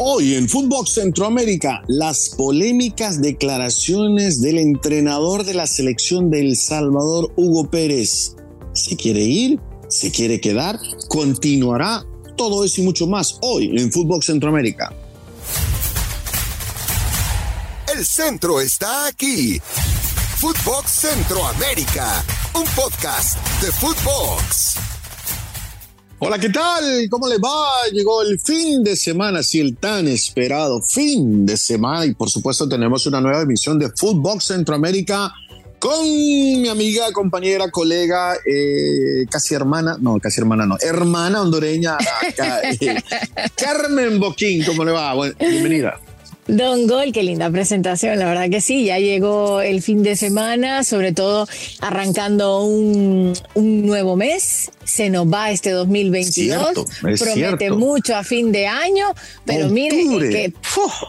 Hoy en Fútbol Centroamérica, las polémicas declaraciones del entrenador de la selección de El Salvador, Hugo Pérez. ¿Se quiere ir? ¿Se quiere quedar? ¿Continuará? Todo eso y mucho más hoy en Fútbol Centroamérica. El centro está aquí. Fútbol Centroamérica, un podcast de Footbox. Hola, ¿qué tal? ¿Cómo le va? Llegó el fin de semana, sí, el tan esperado fin de semana y por supuesto tenemos una nueva emisión de Footbox Centroamérica con mi amiga, compañera, colega, eh, casi hermana, no, casi hermana no, hermana hondureña, eh, Carmen Boquín, ¿cómo le va? bienvenida. Don Gol, qué linda presentación, la verdad que sí, ya llegó el fin de semana, sobre todo arrancando un, nuevo mes, se nos va este 2022, promete mucho a fin de año, pero mire que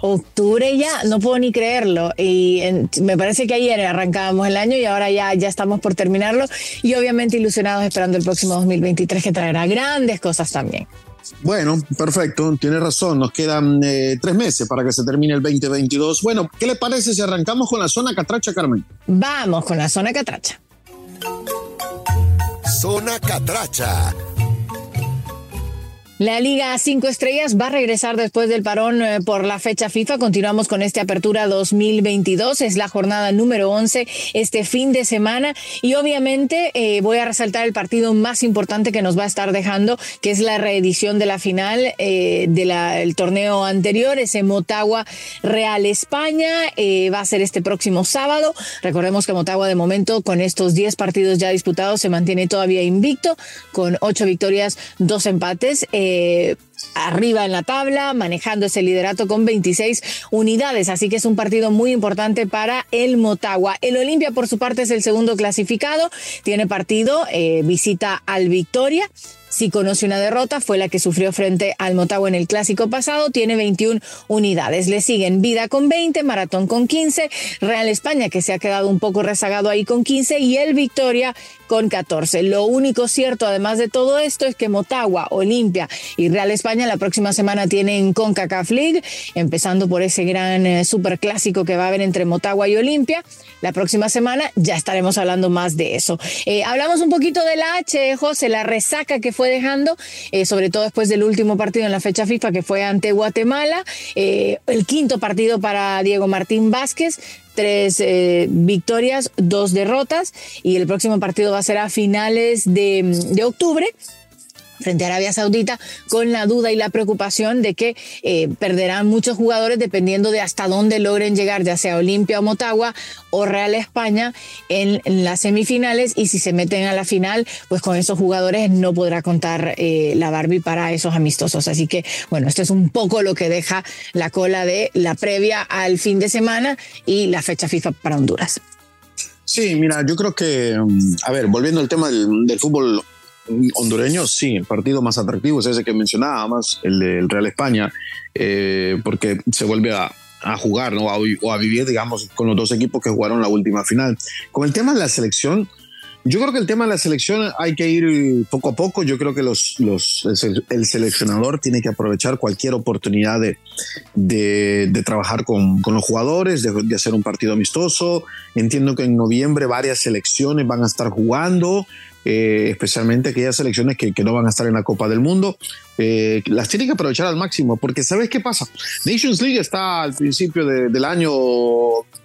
octubre ya, no puedo ni creerlo, y me parece que ayer arrancábamos el año y ahora ya, ya estamos por terminarlo y obviamente ilusionados esperando el próximo 2023 que traerá grandes cosas también. Bueno, perfecto, tiene razón. Nos quedan eh, tres meses para que se termine el 2022. Bueno, ¿qué le parece si arrancamos con la zona catracha, Carmen? Vamos con la zona catracha. Zona catracha la Liga 5 Estrellas va a regresar después del parón eh, por la fecha FIFA. Continuamos con esta apertura 2022. Es la jornada número 11 este fin de semana. Y obviamente eh, voy a resaltar el partido más importante que nos va a estar dejando, que es la reedición de la final eh, del torneo anterior, ese Motagua Real España. va a ser este próximo sábado. Recordemos que Motagua de momento con estos 10 partidos ya disputados se mantiene todavía invicto con 8 victorias, 2 empates. Arriba en la tabla, manejando ese liderato con 26 unidades. Así que es un partido muy importante para el Motagua. El Olimpia, por su parte, es el segundo clasificado. Tiene partido, eh, visita al Victoria sí conoce una derrota, fue la que sufrió frente al Motagua en el clásico pasado, tiene 21 unidades. Le siguen Vida con 20, Maratón con 15, Real España que se ha quedado un poco rezagado ahí con 15 y el Victoria con 14. Lo único cierto además de todo esto es que Motagua, Olimpia y Real España la próxima semana tienen CONCACAF League, empezando por ese gran eh, superclásico que va a haber entre Motagua y Olimpia. La próxima semana ya estaremos hablando más de eso. Eh, hablamos un poquito de la H, José, la resaca que fue dejando, eh, sobre todo después del último partido en la fecha FIFA que fue ante Guatemala, eh, el quinto partido para Diego Martín Vázquez, tres eh, victorias, dos derrotas. Y el próximo partido va a ser a finales de, de octubre frente a Arabia Saudita con la duda y la preocupación de que eh, perderán muchos jugadores dependiendo de hasta dónde logren llegar, ya sea Olimpia o Motagua o Real España en, las semifinales y si se meten a la final, pues con esos jugadores no podrá contar eh, la Barbie para esos amistosos. Así que bueno, esto es un poco lo que deja la cola de la previa al fin de semana y la fecha FIFA para Honduras. Sí, mira, yo creo que, mm, a ver, volviendo al tema del, del fútbol hondureño, sí, el partido más atractivo es ese que mencionábamos, el del Real España, eh, porque se vuelve a, jugar ¿no? o a vivir, digamos, con los dos equipos que jugaron la última final. Con el tema de la selección, yo creo que el tema de la selección hay que ir poco a poco. Yo creo que los, los, el seleccionador tiene que aprovechar cualquier oportunidad de, de, trabajar con, con, los jugadores, de, hacer un partido amistoso. Entiendo que en noviembre varias selecciones van a estar jugando. Eh, especialmente aquellas selecciones que, no van a estar en la Copa del Mundo, eh, las tiene que aprovechar al máximo, porque ¿sabes qué pasa? Nations League está al principio del año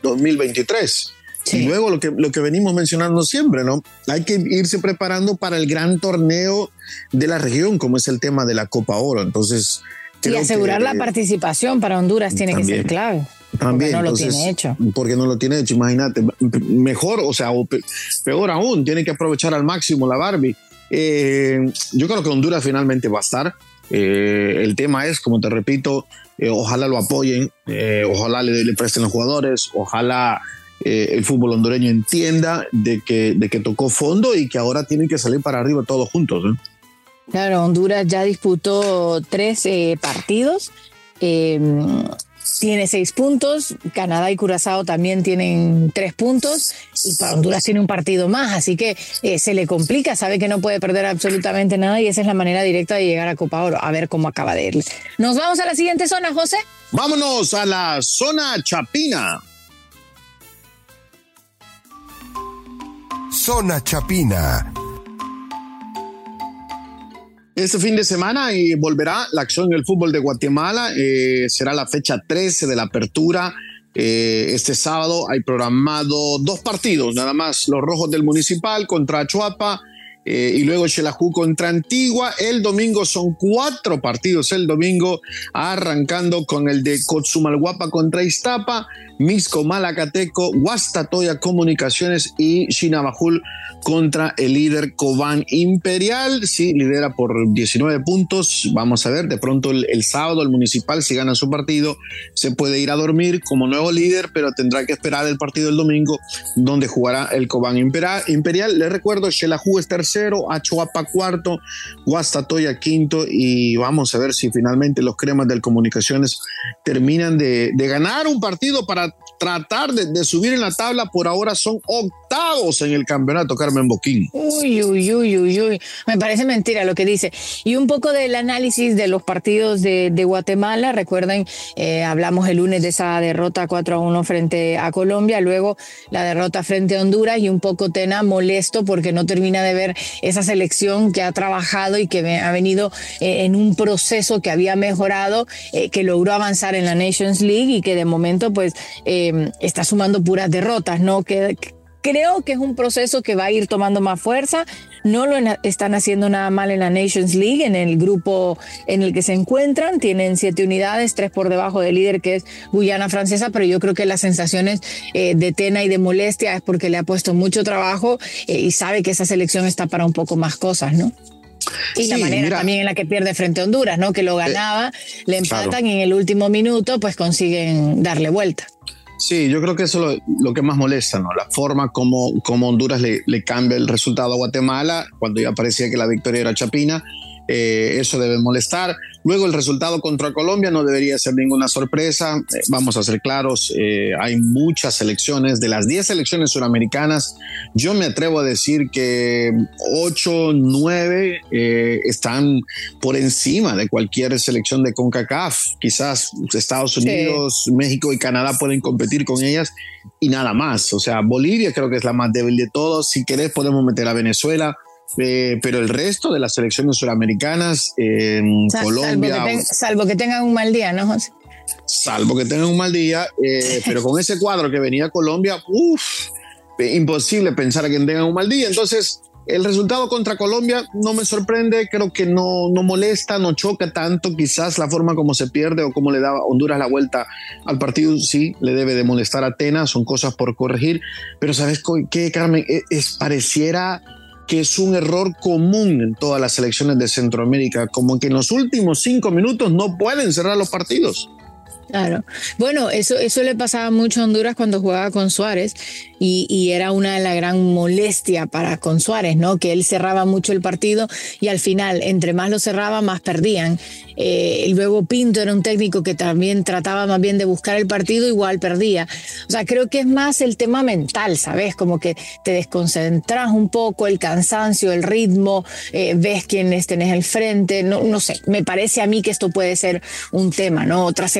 2023. Y luego lo que, lo que venimos mencionando siempre, ¿no? Hay que irse preparando para el gran torneo de la región, como es el tema de la Copa Oro. Entonces. Y asegurar la participación para Honduras tiene que ser clave. También, porque no lo tiene hecho. Porque no lo tiene hecho, imagínate. Mejor, o sea, peor aún, tiene que aprovechar al máximo la Barbie. Eh, yo creo que Honduras finalmente va a estar. Eh, el tema es, como te repito, eh, ojalá lo apoyen, ojalá le, presten los jugadores, ojalá el fútbol hondureño entienda de que, de que tocó fondo y que ahora tienen que salir para arriba todos juntos. Claro, Honduras ya disputó tres partidos Eh, tiene seis puntos, Canadá y Curazao también tienen tres puntos y para Honduras tiene un partido más, así que eh, se le complica, sabe que no puede perder absolutamente nada y esa es la manera directa de llegar a Copa Oro, a ver cómo acaba de ir. Nos vamos a la siguiente zona, José. Vámonos a la zona Chapina. Zona Chapina. Este fin de semana y volverá la acción en el fútbol de Guatemala. Eh, será la fecha 13 de la apertura. Eh, este sábado hay programado dos partidos, nada más los rojos del municipal contra Chuapa eh, y luego Xelajú contra Antigua. El domingo son cuatro partidos. El domingo arrancando con el de Cotzumalguapa contra Iztapa, Misco Malacateco, Guastatoya Comunicaciones y Chinabajul contra el líder Cobán Imperial. Sí, lidera por 19 puntos. Vamos a ver, de pronto el, sábado el municipal, si gana su partido, se puede ir a dormir como nuevo líder, pero tendrá que esperar el partido del domingo, donde jugará el Cobán Imperial. Les recuerdo, Xelajú es tercero, Achoapa cuarto, Guastatoya quinto, y vamos a ver si finalmente los cremas del Comunicaciones terminan de, de ganar un partido para tratar de, subir en la tabla. Por ahora son octavos en el campeonato, Carmen Boquín. Uy, uy, uy, uy, uy. Me parece mentira lo que dice. Y un poco del análisis de los partidos de, Guatemala. Recuerden, eh, hablamos el lunes de esa derrota 4 a 1 frente a Colombia, luego la derrota frente a Honduras y un poco Tena molesto porque no termina de ver esa selección que ha trabajado y que ha venido eh, en un proceso que había mejorado, eh, que logró avanzar en la Nations League y que de momento pues Em, está sumando puras derrotas, ¿no? Que, creo que es un proceso que va a ir tomando más fuerza. No lo están haciendo nada mal en la Nations League, en el grupo en el que se encuentran. Tienen siete unidades, tres por debajo del líder que es Guyana Francesa, pero yo creo que las sensaciones eh, de tena y de molestia es porque le ha puesto mucho trabajo eh, y sabe que esa selección está para un poco más cosas, ¿no? Y la manera también en la que pierde frente a Honduras, ¿no? Que lo eh, ganaba, le empatan y en el último minuto pues consiguen darle vuelta. Sí, yo creo que eso es lo, que más molesta, ¿no? La forma como, como Honduras le, le, cambia el resultado a Guatemala cuando ya parecía que la victoria era Chapina eh, eso debe molestar. Luego el resultado contra Colombia no debería ser ninguna sorpresa. Eh, vamos a ser claros, eh, hay muchas selecciones. De las 10 selecciones suramericanas, yo me atrevo a decir que 8, 9 están por encima de cualquier selección de CONCACAF. Quizás Estados Unidos, México y Canadá pueden competir con ellas y nada más. O sea, Bolivia creo que es la más débil de todos. Si querés podemos meter a Venezuela eh, pero el resto de las selecciones suramericanas, en Colombia. Salvo que, tengan un mal día, ¿no, José? Salvo que tengan un mal día, eh, pero con ese cuadro que venía Colombia, uff, imposible pensar a quien tenga un mal día. Entonces, el resultado contra Colombia no me sorprende, creo que no, no molesta, no choca tanto, quizás la forma como se pierde o como le da Honduras la vuelta al partido, sí, le debe de molestar a Atenas, son cosas por corregir, pero ¿sabes qué, Carmen? E, es pareciera que es un error común en todas las selecciones de Centroamérica, como que en los últimos cinco minutos no pueden cerrar los partidos. Claro. Bueno, eso, eso le pasaba mucho a Honduras cuando jugaba con Suárez y, era una de la gran molestia para con Suárez, ¿no? Que él cerraba mucho el partido y al final, entre más lo cerraba, más perdían. Eh, luego Pinto era un técnico que también trataba más bien de buscar el partido, igual perdía. O sea, creo que es más el tema mental, ¿sabes? Como que te desconcentras un poco, el cansancio, el ritmo, eh, ves quiénes tenés al frente, no, no sé, me parece a mí que esto puede ser un tema, ¿no? Otras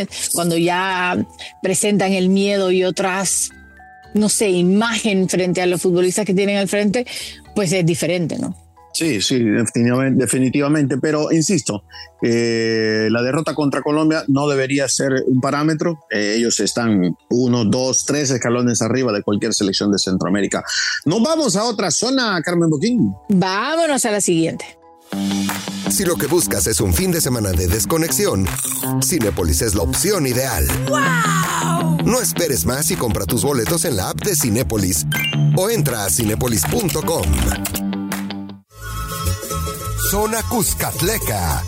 elecciones cuando ya presentan el miedo y otras no sé, imagen frente a los futbolistas que tienen al frente, pues es diferente, ¿no? Sí, sí, definitivamente, pero insisto, eh, la derrota contra Colombia no debería ser un parámetro. Eh, ellos están uno, dos, tres escalones arriba de cualquier selección de Centroamérica. Nos vamos a otra zona, Carmen Boquín. Vámonos a la siguiente. Si lo que buscas es un fin de semana de desconexión, Cinepolis es la opción ideal. ¡Wow! No esperes más y compra tus boletos en la app de Cinepolis o entra a cinepolis.com. Zona Cuscatleca.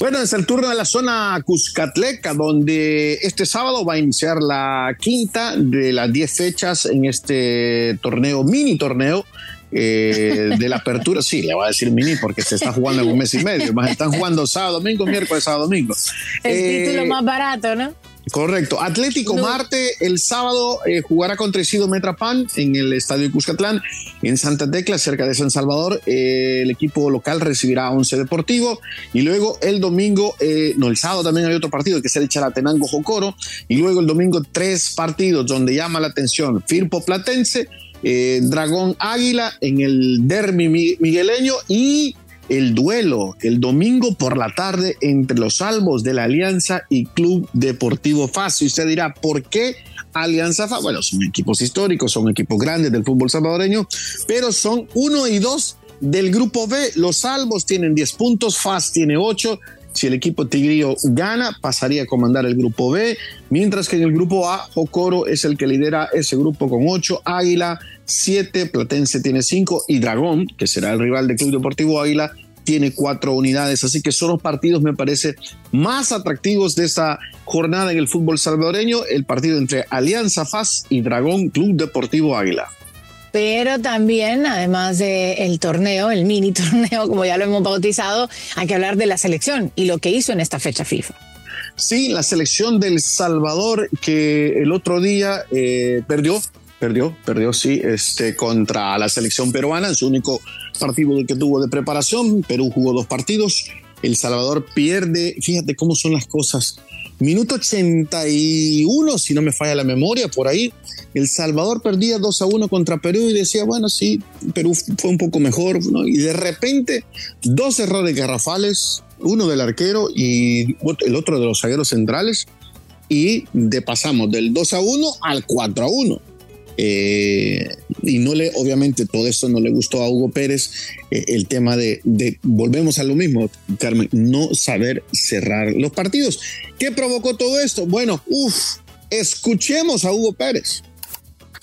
Bueno, es el turno de la zona Cuscatleca, donde este sábado va a iniciar la quinta de las diez fechas en este torneo, mini torneo eh, de la apertura, sí, le voy a decir mini porque se está jugando en un mes y medio, más están jugando sábado, domingo, miércoles, sábado, domingo. El título más barato, ¿no? Correcto. Atlético Marte el sábado eh, jugará contra Isidro Metrapan en el estadio Cuscatlán, en Santa Tecla, cerca de San Salvador. Eh, el equipo local recibirá a Once Deportivo y luego el domingo, eh, no, el sábado también hay otro partido que es el Charatenango Jocoro y luego el domingo tres partidos donde llama la atención Firpo Platense, Dragón Águila en el Dermi Migueleño y el duelo el domingo por la tarde entre los salvos de la Alianza y Club Deportivo FAS. Y usted dirá, ¿por qué Alianza FAS? Bueno, son equipos históricos, son equipos grandes del fútbol salvadoreño, pero son uno y dos del grupo B. Los salvos tienen 10 puntos, FAS tiene 8. Si el equipo tigrío gana, pasaría a comandar el grupo B, mientras que en el grupo A, Jocoro es el que lidera ese grupo con 8, Águila 7, Platense tiene 5 y Dragón, que será el rival del Club Deportivo Águila, tiene cuatro unidades. Así que son los partidos, me parece, más atractivos de esta jornada en el fútbol salvadoreño, el partido entre Alianza FAS y Dragón Club Deportivo Águila pero también, además del torneo, el mini torneo, como ya lo hemos bautizado, hay que hablar de la selección y lo que hizo en esta fecha FIFA. Sí, la selección del Salvador que el otro día eh, perdió, perdió, perdió, sí, este, contra la selección peruana en su único partido que tuvo de preparación. Perú jugó dos partidos. El Salvador pierde. Fíjate cómo son las cosas. Minuto 81, si no me falla la memoria, por ahí. El Salvador perdía 2 a 1 contra Perú y decía, bueno, sí, Perú fue un poco mejor. Y de repente, dos errores garrafales, uno del arquero y el otro de los zagueros centrales. Y de pasamos del 2 a 1 al 4 a 1 eh, y no le, obviamente, todo esto no le gustó a Hugo Pérez, eh, el tema de, de, volvemos a lo mismo, Carmen, no saber cerrar los partidos. ¿Qué provocó todo esto? Bueno, uff, escuchemos a Hugo Pérez.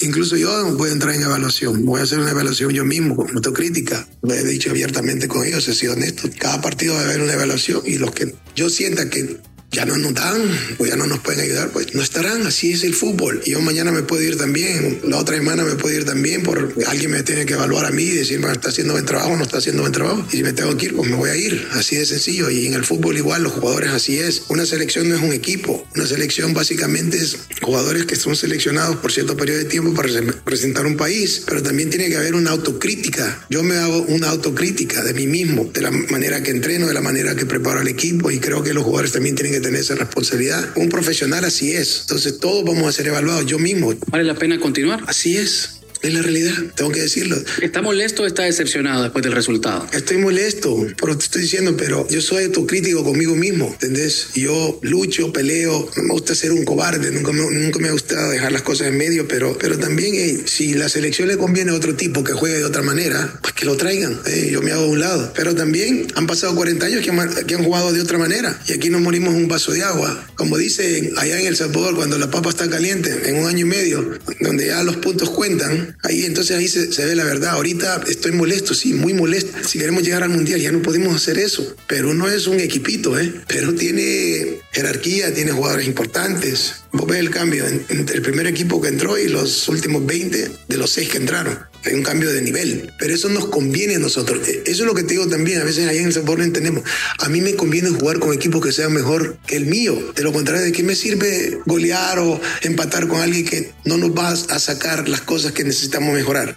Incluso yo voy a entrar en evaluación, voy a hacer una evaluación yo mismo, con autocrítica. Lo he dicho abiertamente con ellos, he sido honesto. Cada partido a haber una evaluación y los que yo sienta que ya no nos dan o ya no nos pueden ayudar, pues no estarán. Así es el fútbol. Yo mañana me puedo ir también, la otra semana me puedo ir también, porque alguien me tiene que evaluar a mí y decirme, está haciendo buen trabajo, no está haciendo buen trabajo. Y si me tengo que ir, pues me voy a ir. Así de sencillo. Y en el fútbol igual, los jugadores así es. Una selección no es un equipo. Una selección básicamente es jugadores que son seleccionados por cierto periodo de tiempo para representar un país. Pero también tiene que haber una autocrítica. Yo me hago una autocrítica de mí mismo, de la manera que entreno, de la manera que preparo al equipo. Y creo que los jugadores también tienen que tener esa responsabilidad. Un profesional así es. Entonces todos vamos a ser evaluados, yo mismo. ¿Vale la pena continuar? Así es. Es la realidad, tengo que decirlo. ¿Está molesto o está decepcionado después del resultado? Estoy molesto, pero te estoy diciendo, pero yo soy autocrítico conmigo mismo, ¿entendés? Yo lucho, peleo, no me gusta ser un cobarde, nunca me, nunca me ha gustado dejar las cosas en medio, pero, pero también si la selección le conviene a otro tipo que juegue de otra manera, pues que lo traigan, eh, yo me hago a un lado. Pero también han pasado 40 años que han, que han jugado de otra manera y aquí nos morimos un vaso de agua. Como dicen allá en El Salvador, cuando la papa está caliente, en un año y medio, donde ya los puntos cuentan, Ahí entonces ahí se, ve la verdad. Ahorita estoy molesto, sí, muy molesto. Si queremos llegar al mundial ya no podemos hacer eso. Perú no es un equipito, ¿eh? Perú tiene jerarquía, tiene jugadores importantes. Vos ves el cambio entre el primer equipo que entró y los últimos 20 de los 6 que entraron. Hay un cambio de nivel, pero eso nos conviene a nosotros. Eso es lo que te digo también. A veces ahí en el sabor no entendemos. A mí me conviene jugar con equipos que sean mejor que el mío. De lo contrario, ¿de qué me sirve golear o empatar con alguien que no nos va a sacar las cosas que necesitamos mejorar?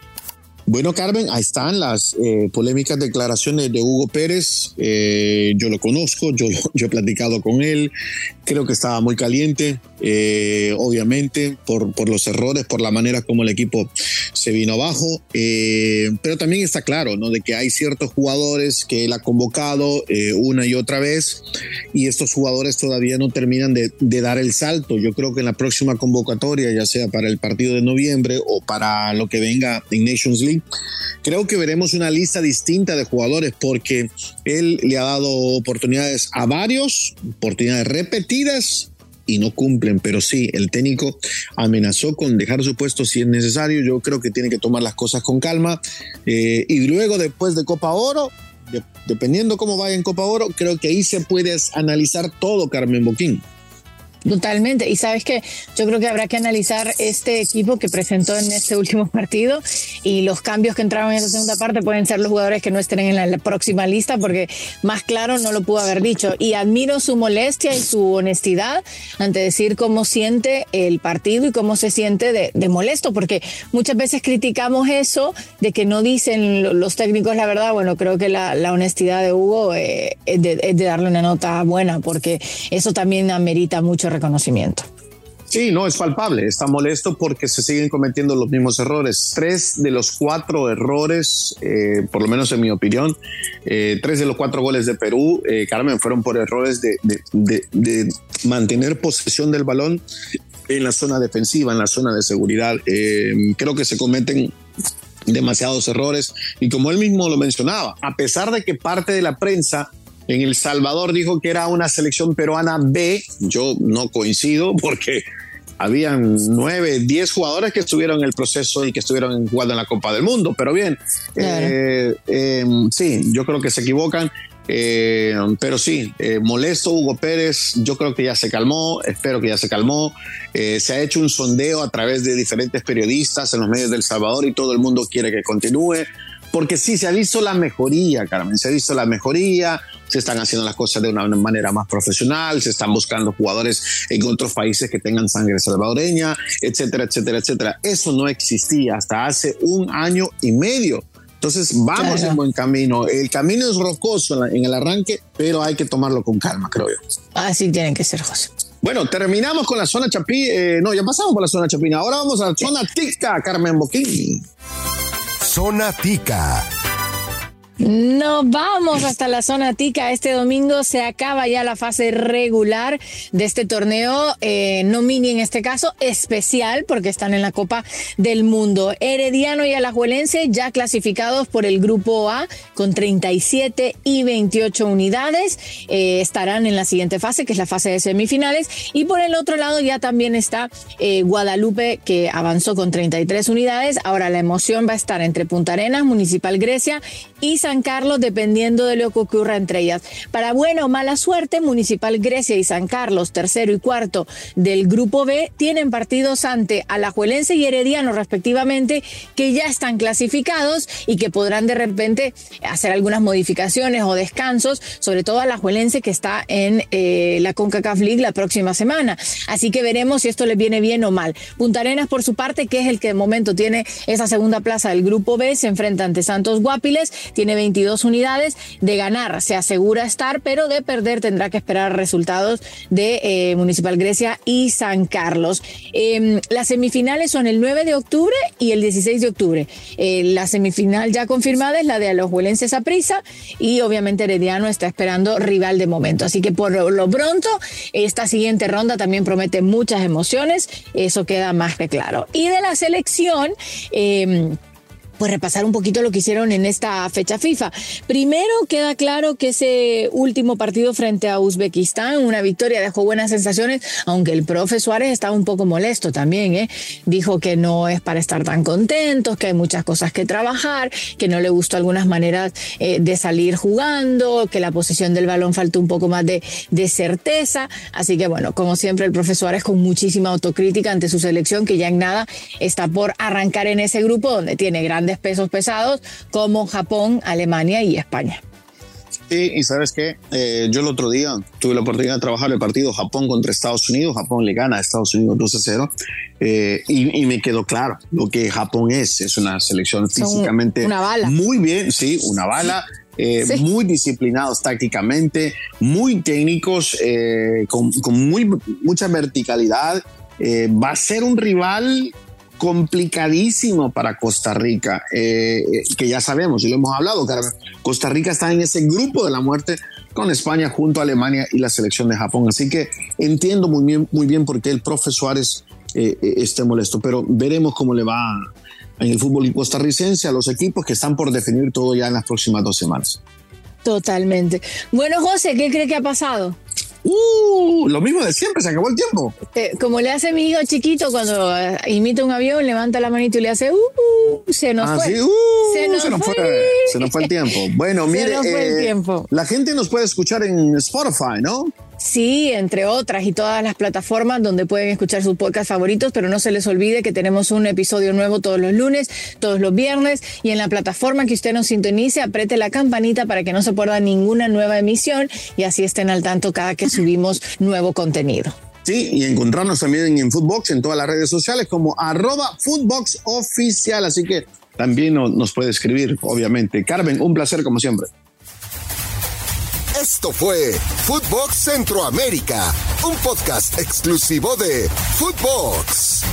Bueno, Carmen, ahí están las eh, polémicas declaraciones de Hugo Pérez. Eh, yo lo conozco, yo, yo he platicado con él. Creo que estaba muy caliente, eh, obviamente, por, por los errores, por la manera como el equipo se vino abajo. pero también está claro, ¿no? De que hay ciertos jugadores que él ha convocado una y otra vez y estos jugadores todavía no terminan de, de dar el salto. Yo creo que en la próxima convocatoria, ya sea para el partido de noviembre o para lo que venga en Nations League, creo que veremos una lista distinta de jugadores porque él le ha dado oportunidades a varios, oportunidades repetidas y no cumplen, pero sí, el técnico amenazó con dejar su puesto si es necesario. Yo creo que tiene que tomar las cosas con calma. Eh, y luego, después de Copa Oro, dependiendo cómo vaya en Copa Oro, creo que ahí se puede analizar todo, Carmen Boquín. Totalmente. Y sabes que yo creo que habrá que analizar este equipo que presentó en este último partido y los cambios que entraron en esa segunda parte pueden ser los jugadores que no estén en la, próxima lista porque más claro no lo pudo haber dicho. Y admiro su molestia y su honestidad ante decir cómo siente el partido y cómo se siente de, molesto, porque muchas veces criticamos eso de que no dicen los técnicos la verdad. Bueno, creo que la, honestidad de Hugo eh, es, de, es de darle una nota buena porque eso también amerita mucho reconocimiento. Sí, no, es palpable. Está molesto porque se siguen cometiendo los mismos errores. Tres de los cuatro errores, eh, por lo menos en mi opinión, eh, tres de los cuatro goles de Perú, eh, Carmen, fueron por errores de, de, mantener posesión del balón en la zona defensiva, en la zona de seguridad. creo que se cometen demasiados errores y como él mismo lo mencionaba, a pesar de que parte de la prensa en El Salvador dijo que era una selección peruana B. Yo no coincido porque habían nueve, diez jugadores que estuvieron en el proceso y que estuvieron jugando en la Copa del Mundo. Pero bien, eh, em, sí, yo creo que se equivocan. Eh, pero sí, eh, molesto Hugo Pérez, yo creo que ya se calmó, espero que ya se calmó. se ha hecho un sondeo a través de diferentes periodistas en los medios del Salvador y todo el mundo quiere que continúe porque sí, se ha visto la mejoría, Carmen, se ha visto la mejoría, se están haciendo las cosas de una manera más profesional, se están buscando jugadores en otros países que tengan sangre salvadoreña, etcétera, etcétera, etcétera. Eso no existía hasta hace un año y medio. Entonces vamos en buen camino. El camino es rocoso en, el arranque, pero hay que tomarlo con calma, creo yo. Así tienen que ser, José. Bueno, terminamos con la zona Chapí. Eh, no, ya pasamos por la zona Chapina. Ahora vamos a la zona Tica, Carmen Boquín. Zona Tica. Nos vamos hasta la zona tica. Este domingo se acaba ya la fase regular de este torneo, eh, no mini en este caso, especial porque están en la Copa del Mundo. Herediano y Alajuelense ya clasificados por el grupo A con 37 y 28 unidades. Eh, estarán en la siguiente fase, que es la fase de semifinales. Y por el otro lado ya también está eh, Guadalupe, que avanzó con 33 unidades. Ahora la emoción va a estar entre Punta Arenas, Municipal Grecia y San Carlos, dependiendo de lo que ocurra entre ellas. Para buena o mala suerte, Municipal Grecia y San Carlos, tercero y cuarto del Grupo B, tienen partidos ante Alajuelense y Herediano, respectivamente, que ya están clasificados y que podrán de repente hacer algunas modificaciones o descansos, sobre todo Alajuelense, que está en eh, la CONCACAF League la próxima semana. Así que veremos si esto les viene bien o mal. Punta Arenas, por su parte, que es el que de momento tiene esa segunda plaza del Grupo B, se enfrenta ante Santos Guapiles, tiene 22 unidades. De ganar se asegura estar, pero de perder tendrá que esperar resultados de eh, Municipal Grecia y San Carlos. Em, las semifinales son el 9 de octubre y el 16 de octubre. Eh, la semifinal ya confirmada es la de Alajuelenses a prisa y obviamente Herediano está esperando rival de momento. Así que por lo pronto, esta siguiente ronda también promete muchas emociones, eso queda más que claro. Y de la selección, eh, pues repasar un poquito lo que hicieron en esta fecha FIFA. Primero queda claro que ese último partido frente a Uzbekistán, una victoria dejó buenas sensaciones, aunque el profe Suárez estaba un poco molesto también, ¿eh? dijo que no es para estar tan contentos, que hay muchas cosas que trabajar, que no le gustó algunas maneras eh, de salir jugando, que la posición del balón faltó un poco más de, de certeza, así que bueno, como siempre el profe Suárez con muchísima autocrítica ante su selección que ya en nada está por arrancar en ese grupo donde tiene gran pesos pesados como Japón, Alemania y España. Sí, y sabes qué, eh, yo el otro día tuve la oportunidad de trabajar el partido Japón contra Estados Unidos, Japón le gana a Estados Unidos 2 a 0, eh, y, me quedó claro lo que Japón es, es una selección físicamente una bala. muy bien, sí, una bala. Eh, muy disciplinados tácticamente, muy técnicos, con, con, muy, mucha verticalidad. va a ser un rival complicadísimo para Costa Rica, eh, eh, que ya sabemos y lo hemos hablado, Costa Rica está en ese grupo de la muerte con España junto a Alemania y la selección de Japón. Así que entiendo muy bien, muy bien por qué el profe Suárez eh, esté molesto, pero veremos cómo le va en el fútbol costarricense a los equipos que están por definir todo ya en las próximas dos semanas. Totalmente. Bueno, José, ¿qué cree que ha pasado? Uh, lo mismo de siempre, se acabó el tiempo. Eh, como le hace mi hijo chiquito cuando eh, imita un avión, levanta la manito y le hace, uh, uh se nos ah, fue. Uh, se, nos fue. Se nos fue el tiempo. Bueno, mire, eh, la gente nos puede escuchar en Spotify, ¿no? Sí, entre otras y todas las plataformas donde pueden escuchar sus podcasts favoritos, pero no se les olvide que tenemos un episodio nuevo todos los lunes, todos los viernes y en la plataforma que usted nos sintonice, apriete la campanita para que no se pierda ninguna nueva emisión y así estén al tanto cada que subimos nuevo contenido. Sí, y encontrarnos también en Footbox en todas las redes sociales como arroba Footbox Oficial, así que también nos puede escribir, obviamente. Carmen, un placer como siempre. Esto fue Footbox Centroamérica, un podcast exclusivo de Footbox.